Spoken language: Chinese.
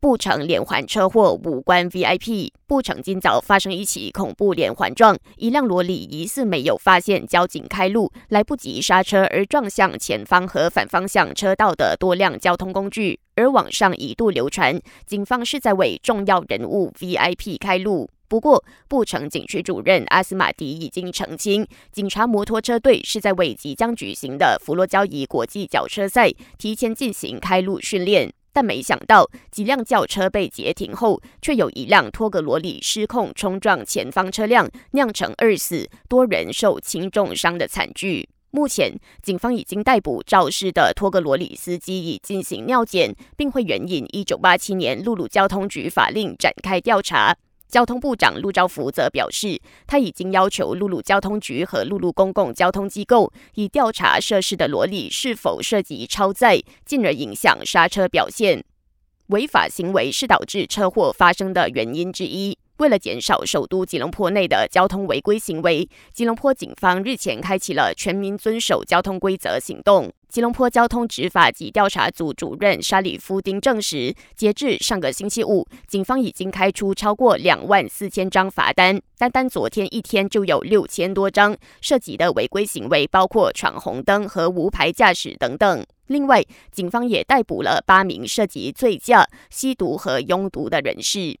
布城连环车祸无关 VIP。布城今早发生一起恐怖连环撞，一辆罗里疑似没有发现交警开路，来不及刹车而撞向前方和反方向车道的多辆交通工具。而网上一度流传，警方是在为重要人物 VIP 开路。不过，布城警区主任阿斯马迪已经澄清，警察摩托车队是在为即将举行的佛罗交易国际脚车赛提前进行开路训练。但没想到，几辆轿车被截停后，却有一辆托格罗里失控冲撞前方车辆，酿成二死多人受轻重伤的惨剧。目前，警方已经逮捕肇事的托格罗里司机，已进行尿检，并会援引一九八七年陆路交通局法令展开调查。交通部长陆兆福则表示，他已经要求陆路交通局和陆路公共交通机构，以调查涉事的罗里是否涉及超载，进而影响刹车表现。违法行为是导致车祸发生的原因之一。为了减少首都吉隆坡内的交通违规行为，吉隆坡警方日前开启了全民遵守交通规则行动。吉隆坡交通执法及调查组主任沙里夫丁证实，截至上个星期五，警方已经开出超过两万四千张罚单，单单昨天一天就有六千多张。涉及的违规行为包括闯红灯和无牌驾驶等等。另外，警方也逮捕了八名涉及醉驾、吸毒和拥毒的人士。